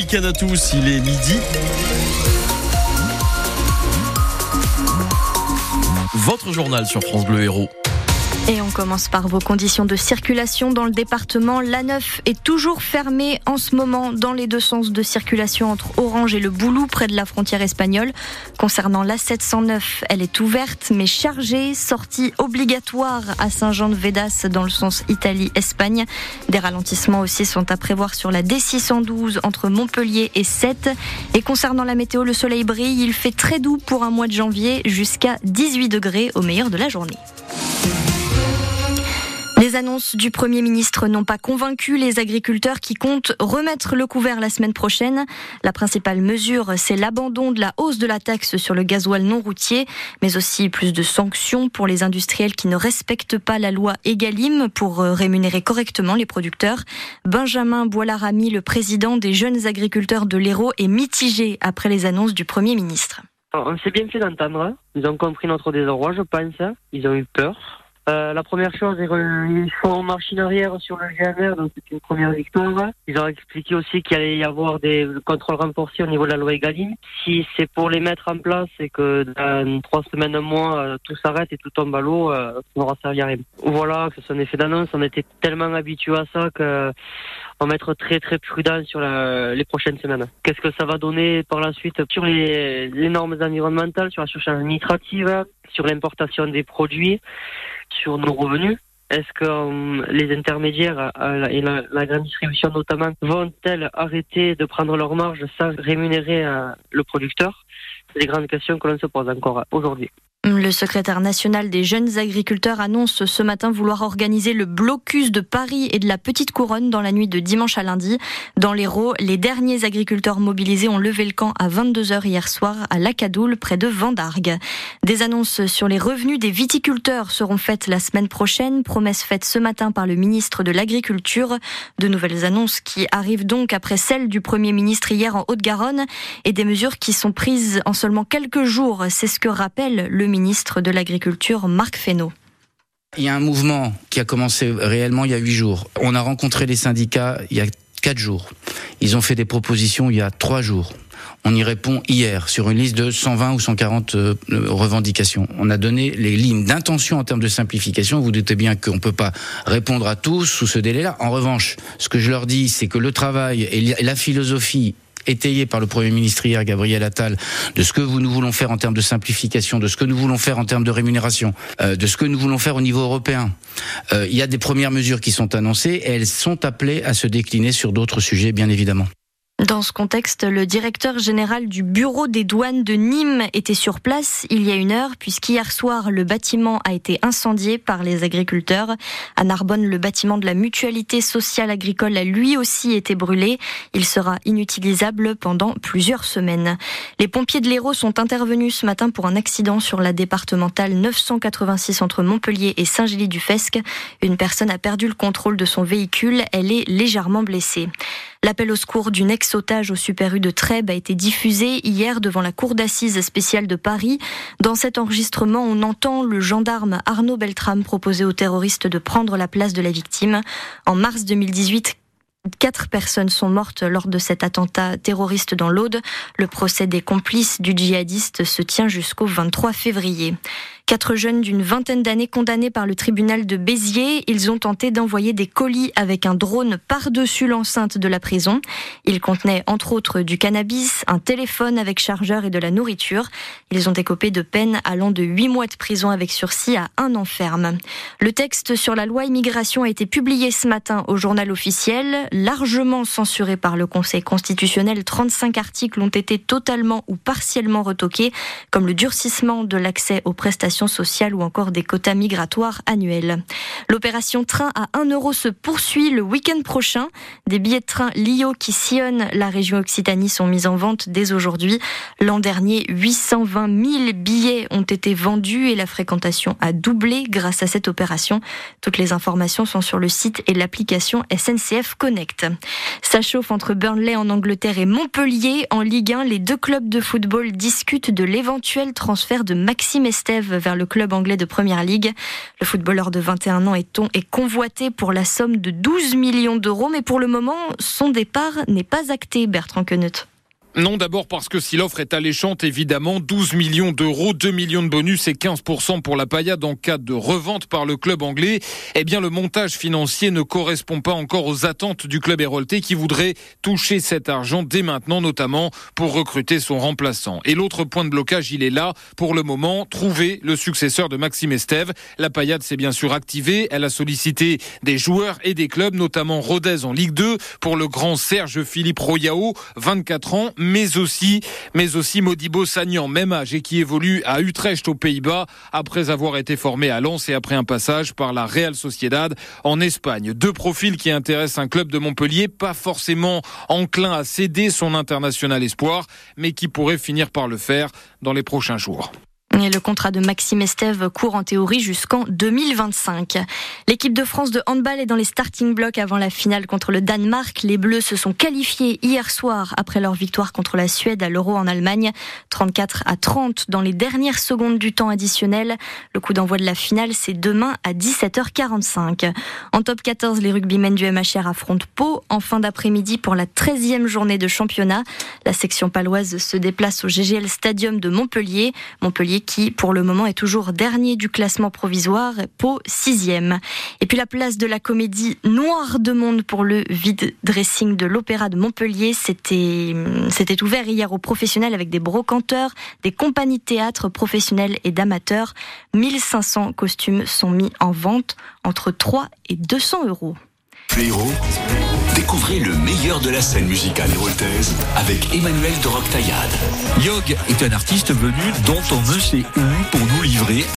week-end à tous, il est midi. Votre journal sur France Bleu Héros. Et on commence par vos conditions de circulation dans le département. La9 est toujours fermée en ce moment dans les deux sens de circulation entre Orange et le Boulou près de la frontière espagnole. Concernant la 709, elle est ouverte mais chargée. Sortie obligatoire à Saint-Jean-de-Védas dans le sens Italie-Espagne. Des ralentissements aussi sont à prévoir sur la D612 entre Montpellier et Sète. Et concernant la météo, le soleil brille. Il fait très doux pour un mois de janvier jusqu'à 18 degrés au meilleur de la journée. Les annonces du Premier ministre n'ont pas convaincu les agriculteurs qui comptent remettre le couvert la semaine prochaine. La principale mesure, c'est l'abandon de la hausse de la taxe sur le gasoil non routier, mais aussi plus de sanctions pour les industriels qui ne respectent pas la loi Egalim pour euh, rémunérer correctement les producteurs. Benjamin Boilarami, le président des jeunes agriculteurs de l'Hérault, est mitigé après les annonces du Premier ministre. On s'est bien fait d'entendre. Ils ont compris notre désarroi, je pense. Ils ont eu peur. Euh, la première chose, ils font machine arrière sur le GMR, donc c'est une première victoire. Ils ont expliqué aussi qu'il allait y avoir des contrôles renforcés au niveau de la loi Egalim. Si c'est pour les mettre en place et que dans trois semaines, un mois, euh, tout s'arrête et tout tombe à l'eau, euh, ça n'aura servi à rien. Voilà, que c'est un effet d'annonce. On était tellement habitués à ça que on va être très très prudent sur les prochaines semaines. Qu'est-ce que ça va donner par la suite sur les, les normes environnementales, sur la surcharge administrative, sur l'importation des produits sur nos revenus Est-ce que euh, les intermédiaires euh, et la, grande distribution notamment vont-elles arrêter de prendre leur marge sans rémunérer euh, le producteur? C'est des grandes questions que l'on se pose encore aujourd'hui. Le secrétaire national des jeunes agriculteurs annonce ce matin vouloir organiser le blocus de Paris et de la Petite Couronne dans la nuit de dimanche à lundi. Dans l'Hérault, les derniers agriculteurs mobilisés ont levé le camp à 22h hier soir à Lacadoule, près de Vendargues. Des annonces sur les revenus des viticulteurs seront faites la semaine prochaine, promesse faite ce matin par le ministre de l'Agriculture. De nouvelles annonces qui arrivent donc après celles du Premier ministre hier en Haute-Garonne et des mesures qui sont prises en seulement quelques jours. C'est ce que rappelle le ministre de l'Agriculture, Marc Fesneau. Il y a un mouvement qui a commencé réellement il y a huit jours. On a rencontré les syndicats il y a quatre jours. Ils ont fait des propositions il y a trois jours. On y répond hier sur une liste de 120 ou 140 euh, revendications. On a donné les lignes d'intention en termes de simplification. Vous doutez bien qu'on ne peut pas répondre à tous sous ce délai-là. En revanche, ce que je leur dis, c'est que le travail et la philosophie étayé par le Premier ministre hier, Gabriel Attal, de ce que nous voulons faire en termes de simplification, de ce que nous voulons faire en termes de rémunération, euh, de ce que nous voulons faire au niveau européen. Euh, il y a des premières mesures qui sont annoncées et elles sont appelées à se décliner sur d'autres sujets, bien évidemment. Dans ce contexte, le directeur général du bureau des douanes de Nîmes était sur place il y a une heure, puisqu'hier soir, le bâtiment a été incendié par les agriculteurs. À Narbonne, le bâtiment de la mutualité sociale agricole a lui aussi été brûlé. Il sera inutilisable pendant plusieurs semaines. Les pompiers de l'Hérault sont intervenus ce matin pour un accident sur la départementale 986 entre Montpellier et Saint-Gély-du-Fesque. Une personne a perdu le contrôle de son véhicule. Elle est légèrement blessée. L'appel au secours d'une ex-otage au Super U de Trèbes a été diffusé hier devant la cour d'assises spéciale de Paris. Dans cet enregistrement, on entend le gendarme Arnaud Beltrame proposer aux terroristes de prendre la place de la victime. En mars 2018, Quatre personnes sont mortes lors de cet attentat terroriste dans l'Aude. Le procès des complices du djihadiste se tient jusqu'au 23 février. Quatre jeunes d'une vingtaine d'années condamnés par le tribunal de Béziers, ils ont tenté d'envoyer des colis avec un drone par-dessus l'enceinte de la prison. Ils contenaient entre autres du cannabis, un téléphone avec chargeur et de la nourriture. Ils ont écopé de peines allant de 8 mois de prison avec sursis à un an ferme. Le texte sur la loi immigration a été publié ce matin au journal officiel, largement censuré par le Conseil constitutionnel. 35 articles ont été totalement ou partiellement retoqués, comme le durcissement de l'accès aux prestations sociale ou encore des quotas migratoires annuels. L'opération train à 1 euro se poursuit le week-end prochain. Des billets de train Lio qui sillonnent la région Occitanie sont mis en vente dès aujourd'hui. L'an dernier, 820 000 billets ont été vendus et la fréquentation a doublé grâce à cette opération. Toutes les informations sont sur le site et l'application SNCF Connect. Ça chauffe entre Burnley en Angleterre et Montpellier en Ligue 1. Les deux clubs de football discutent de l'éventuel transfert de Maxime Estève vers le club anglais de Première Ligue. Le footballeur de 21 ans est, est convoité pour la somme de 12 millions d'euros, mais pour le moment, son départ n'est pas acté, Bertrand Queneut. Non, d'abord parce que si l'offre est alléchante, évidemment, 12 millions d'euros, 2 millions de bonus et 15% pour la paillade en cas de revente par le club anglais, eh bien le montage financier ne correspond pas encore aux attentes du club héroltais qui voudrait toucher cet argent dès maintenant, notamment pour recruter son remplaçant. Et l'autre point de blocage, il est là, pour le moment, trouver le successeur de Maxime Estève. La paillade s'est bien sûr activée, elle a sollicité des joueurs et des clubs, notamment Rodez en Ligue 2, pour le grand Serge Philippe Royao, 24 ans, mais aussi, mais aussi Modibo Sagnan, même âge et qui évolue à Utrecht aux Pays-Bas après avoir été formé à Lens et après un passage par la Real Sociedad en Espagne. Deux profils qui intéressent un club de Montpellier, pas forcément enclin à céder son international espoir, mais qui pourrait finir par le faire dans les prochains jours. Le contrat de Maxime Estève court en théorie jusqu'en 2025. L'équipe de France de handball est dans les starting blocks avant la finale contre le Danemark. Les Bleus se sont qualifiés hier soir après leur victoire contre la Suède à l'Euro en Allemagne. 34 à 30 dans les dernières secondes du temps additionnel. Le coup d'envoi de la finale, c'est demain à 17h45. En top 14, les rugbymen du MHR affrontent Pau en fin d'après-midi pour la 13e journée de championnat. La section paloise se déplace au GGL Stadium de Montpellier. Montpellier qui, pour le moment, est toujours dernier du classement provisoire, Pau sixième. Et puis la place de la comédie Noire de Monde pour le vide dressing de l'Opéra de Montpellier, c'était, ouvert hier aux professionnels avec des brocanteurs, des compagnies théâtre professionnelles et d'amateurs. 1500 costumes sont mis en vente entre 3 et 200 euros. Découvrez le meilleur de la scène musicale héroltaise avec Emmanuel de Roctaillade. Yog est un artiste venu dont on ne sait où pour nous livrer